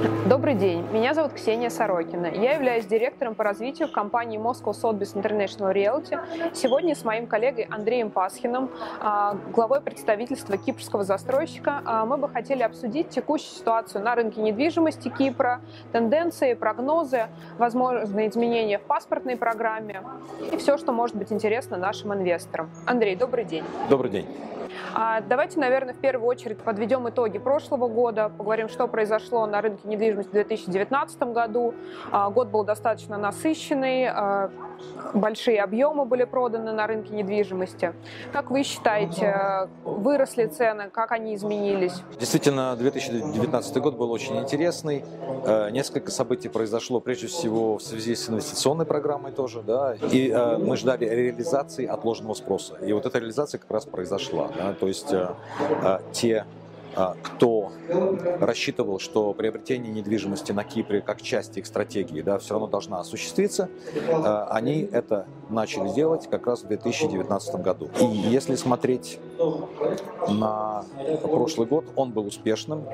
Добрый день, меня зовут Ксения Сорокина. Я являюсь директором по развитию компании Moscow Sotheby's International Realty. Сегодня с моим коллегой Андреем Пасхиным, а, главой представительства кипрского застройщика, а, мы бы хотели обсудить текущую ситуацию на рынке недвижимости Кипра, тенденции, прогнозы, возможные изменения в паспортной программе и все, что может быть интересно нашим инвесторам. Андрей, добрый день. Добрый день. А, давайте, наверное, в первую очередь подведем итоги прошлого года, поговорим, что произошло на рынке недвижимости в 2019 году. А, год был достаточно насыщенный, а, большие объемы были проданы на рынке недвижимости. Как вы считаете, выросли цены, как они изменились? Действительно, 2019 год был очень интересный. Э, несколько событий произошло, прежде всего, в связи с инвестиционной программой тоже, да, и э, мы ждали реализации отложенного спроса. И вот эта реализация как раз произошла, да, то есть э, те кто рассчитывал, что приобретение недвижимости на Кипре как часть их стратегии да, все равно должна осуществиться, а, они это начали делать как раз в 2019 году. И если смотреть на прошлый год, он был успешным.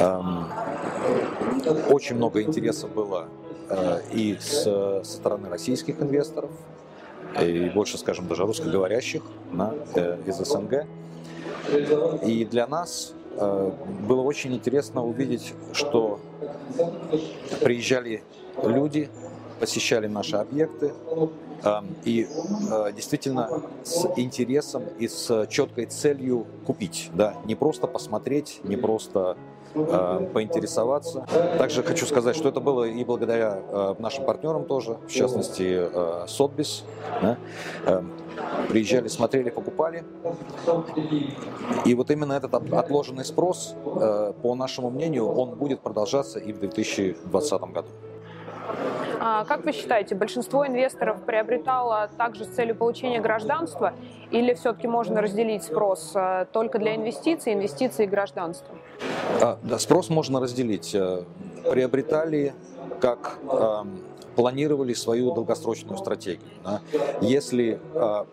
Эм, очень много интереса было э, и со стороны российских инвесторов, и больше, скажем, даже русскоговорящих да, э, из СНГ. И для нас э, было очень интересно увидеть, что приезжали люди, посещали наши объекты, э, и э, действительно с интересом и с четкой целью купить, да, не просто посмотреть, не просто поинтересоваться. Также хочу сказать, что это было и благодаря нашим партнерам тоже, в частности, Сотбис. Да, приезжали, смотрели, покупали. И вот именно этот отложенный спрос, э, по нашему мнению, он будет продолжаться и в 2020 году. А как вы считаете, большинство инвесторов приобретало также с целью получения гражданства или все-таки можно разделить спрос э, только для инвестиций, инвестиций и гражданства? А, да, спрос можно разделить. Э, приобретали как эм, планировали свою долгосрочную стратегию. Да. Если э,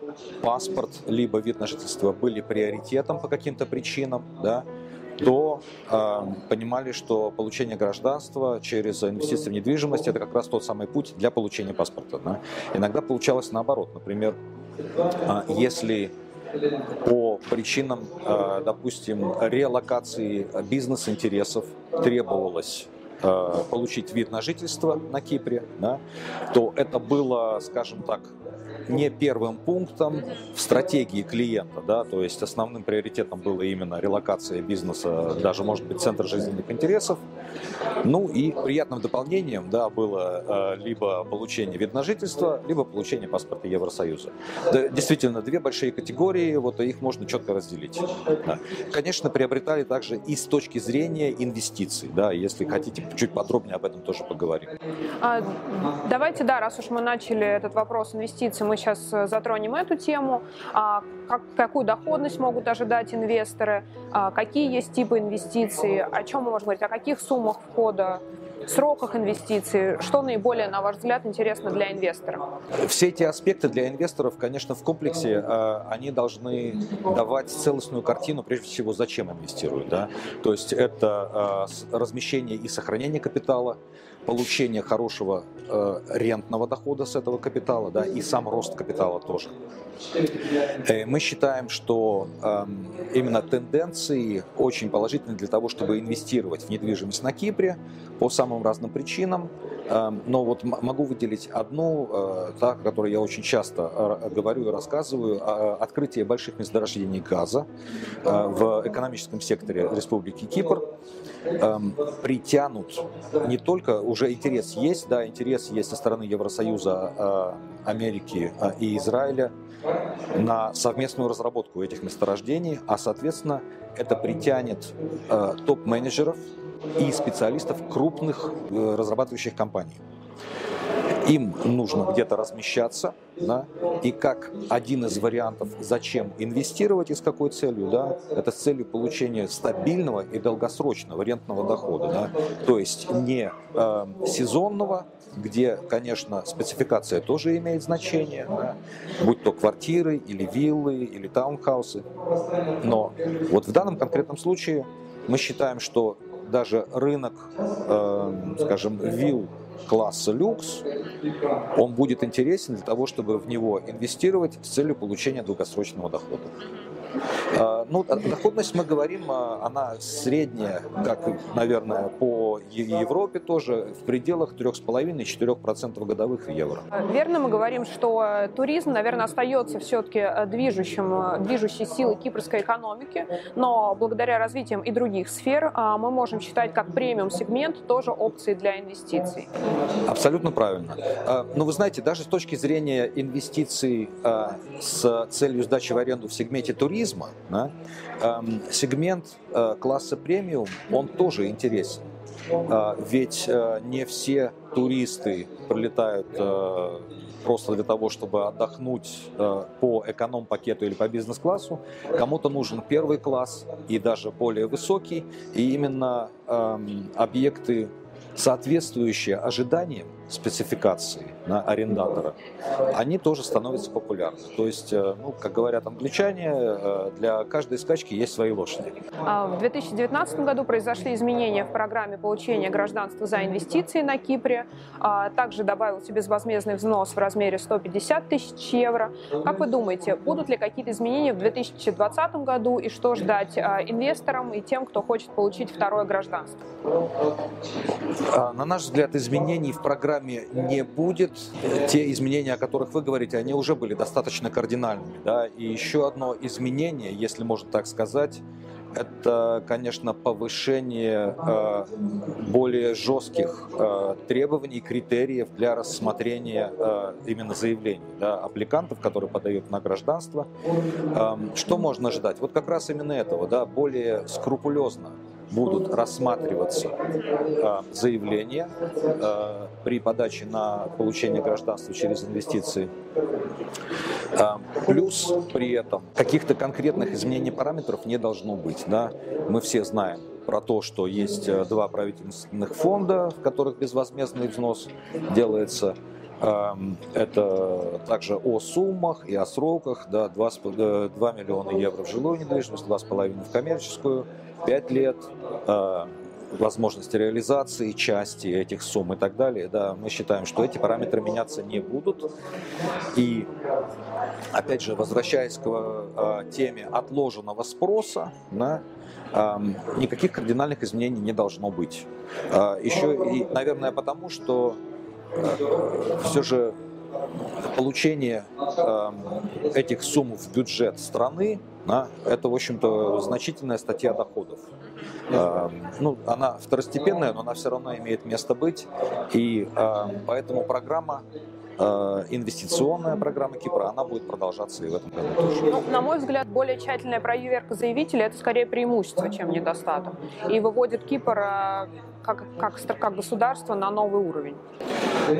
паспорт либо вид на жительство были приоритетом по каким-то причинам, да, то э, понимали, что получение гражданства через инвестиции в недвижимость это как раз тот самый путь для получения паспорта. Да. Иногда получалось наоборот. Например, э, если по причинам, э, допустим, релокации бизнес-интересов требовалось получить вид на жительство на Кипре, да, то это было, скажем так, не первым пунктом в стратегии клиента, да, то есть основным приоритетом было именно релокация бизнеса, даже, может быть, центр жизненных интересов. Ну и приятным дополнением, да, было э, либо получение вид на жительство, либо получение паспорта Евросоюза. Да, действительно, две большие категории, вот их можно четко разделить. Да. Конечно, приобретали также и с точки зрения инвестиций, да, если хотите, чуть подробнее об этом тоже поговорим. А, давайте, да, раз уж мы начали этот вопрос инвестиций, мы сейчас э, затронем эту тему. А, как, какую доходность могут ожидать инвесторы, а, какие есть типы инвестиций, о чем мы можем говорить, о каких суммах входа сроках инвестиций? Что наиболее, на ваш взгляд, интересно для инвесторов? Все эти аспекты для инвесторов, конечно, в комплексе э, они должны давать целостную картину, прежде всего, зачем инвестируют. Да? То есть это э, размещение и сохранение капитала, получение хорошего э, рентного дохода с этого капитала, да, и сам рост капитала тоже. Э, мы считаем, что э, именно тенденции очень положительны для того, чтобы инвестировать в недвижимость на Кипре по самым разным причинам. Э, но вот могу выделить одну, э, та, о которой я очень часто э, говорю и рассказываю, э, открытие больших месторождений газа э, в экономическом секторе Республики Кипр эм, притянут не только уже интерес есть, да, интерес есть со стороны Евросоюза, Америки и Израиля на совместную разработку этих месторождений, а соответственно это притянет топ-менеджеров и специалистов крупных э, разрабатывающих компаний. Им нужно где-то размещаться, да, и как один из вариантов, зачем инвестировать и с какой целью, да, это с целью получения стабильного и долгосрочного рентного дохода, да, то есть не э, сезонного, где, конечно, спецификация тоже имеет значение, да, будь то квартиры или виллы или таунхаусы, но вот в данном конкретном случае мы считаем, что даже рынок, скажем, вилл класса люкс, он будет интересен для того, чтобы в него инвестировать с целью получения долгосрочного дохода. А, ну, доходность мы говорим, а, она средняя, как, наверное, по Европе тоже, в пределах 3,5-4% годовых в евро. Верно мы говорим, что туризм, наверное, остается все-таки э, движущим, э, движущей силой кипрской экономики, но благодаря развитиям и других сфер а, мы можем считать как премиум-сегмент тоже опцией для инвестиций. Абсолютно правильно. Но вы знаете, даже с точки зрения инвестиций с целью сдачи в аренду в сегменте туризма, туризма, да, эм, сегмент э, класса премиум, он тоже интересен. Э, ведь э, не все туристы прилетают просто для того, чтобы отдохнуть по эконом-пакету или по бизнес-классу. Кому-то нужен первый класс и даже более высокий. И именно эм, объекты, соответствующие ожиданиям, спецификации на арендатора, они тоже становятся популярны. То есть, э, ну, как говорят англичане, э, для каждой скачки есть свои лошади. А в 2019 году произошли изменения в программе получения гражданства за инвестиции на Кипре. А также добавился безвозмездный взнос в размере 150 тысяч евро. Как вы думаете, будут ли какие-то изменения в 2020 году и что ждать а, инвесторам и тем, кто хочет получить второе гражданство? На наш взгляд, изменений в программе программе не будет. Те изменения, о которых вы говорите, они уже были достаточно кардинальными. Да? И еще одно изменение, если можно так сказать, это, конечно, повышение э, более жестких э, требований, критериев для рассмотрения э, именно заявлений да, аппликантов, которые подают на гражданство. Э, что можно ждать? Вот как раз именно этого, да, более скрупулезно будут рассматриваться э, заявления э, при подаче на получение гражданства через инвестиции. Э, плюс при этом каких-то конкретных изменений параметров не должно быть. Да? Мы все знаем про то, что есть два правительственных фонда, в которых безвозмездный взнос делается. Это также о суммах и о сроках. Да, 2, 2 миллиона евро в жилую недвижимость, 2,5 в коммерческую. 5 лет, э, возможности реализации части этих сумм и так далее, да, мы считаем, что эти параметры меняться не будут. И, опять же, возвращаясь к э, теме отложенного спроса, да, э, никаких кардинальных изменений не должно быть. Еще и, наверное, потому, что все же получение э, этих сумм в бюджет страны, да, это, в общем-то, значительная статья доходов. Э, ну, она второстепенная, но она все равно имеет место быть. И э, поэтому программа инвестиционная программа Кипра, она будет продолжаться и в этом году тоже. Ну, на мой взгляд, более тщательная проверка заявителя – это скорее преимущество, чем недостаток. И выводит Кипр э, как, как, как государство на новый уровень.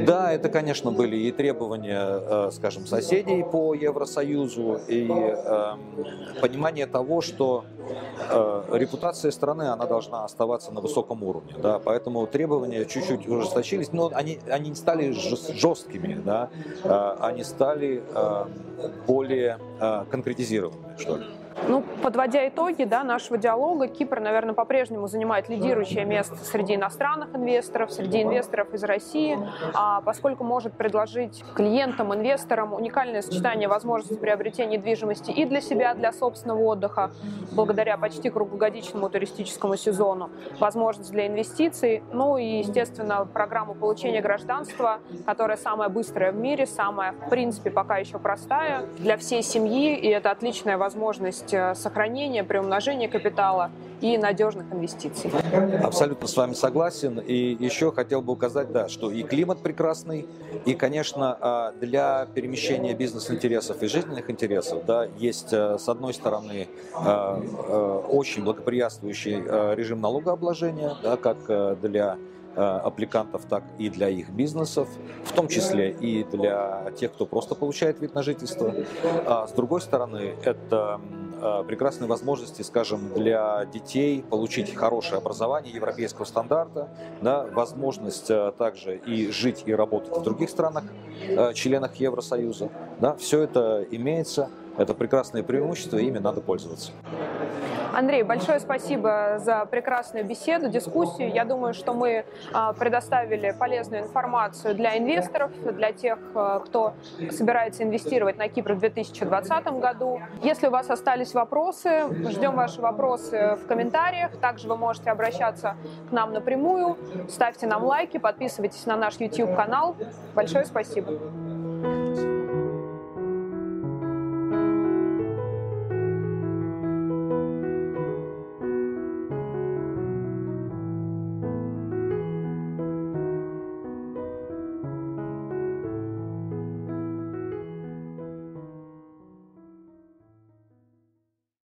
Да, это, конечно, были и требования, э, скажем, соседей по Евросоюзу, и эм, понимание того, что репутация страны, она должна оставаться на высоком уровне, да, поэтому требования чуть-чуть ужесточились, но они, они не стали жесткими, да, э, они стали эм, более конкретизированными, что ли. Ну, подводя итоги да, нашего диалога, Кипр, наверное, по-прежнему занимает лидирующее место среди иностранных инвесторов, среди инвесторов из России, а поскольку может предложить клиентам, инвесторам уникальное сочетание возможностей приобретения недвижимости и для себя, для собственного отдыха, благодаря почти круглогодичному туристическому сезону, возможность для инвестиций, ну и, естественно, программу получения гражданства, которая самая быстрая в мире, самая, в принципе, пока еще простая для всей семьи, и это отличная возможность Э, сохранения, приумножения капитала и надежных инвестиций. Абсолютно с вами согласен. И еще хотел бы указать, да, что и климат прекрасный, и, конечно, а, для перемещения бизнес-интересов и жизненных интересов, да, есть, э, с одной стороны, э, очень благоприятствующий режим налогообложения, да, как для аппликантов, так и для их бизнесов, в том числе и для тех, кто просто получает вид на жительство. А с другой стороны, это Э, прекрасные возможности, скажем, для детей получить хорошее образование европейского стандарта, да, возможность э, также и жить и работать в других странах, э, членах Евросоюза. Да, все это имеется, это прекрасное преимущество, и ими надо пользоваться. Андрей, большое спасибо за прекрасную беседу, дискуссию. Я думаю, что мы а, предоставили полезную информацию для инвесторов, для тех, а, кто собирается инвестировать на Кипр в 2020 году. Если у вас остались вопросы, ждем ваши вопросы в комментариях. Также вы можете обращаться к нам напрямую. Ставьте нам лайки, подписывайтесь на наш YouTube-канал. Большое спасибо.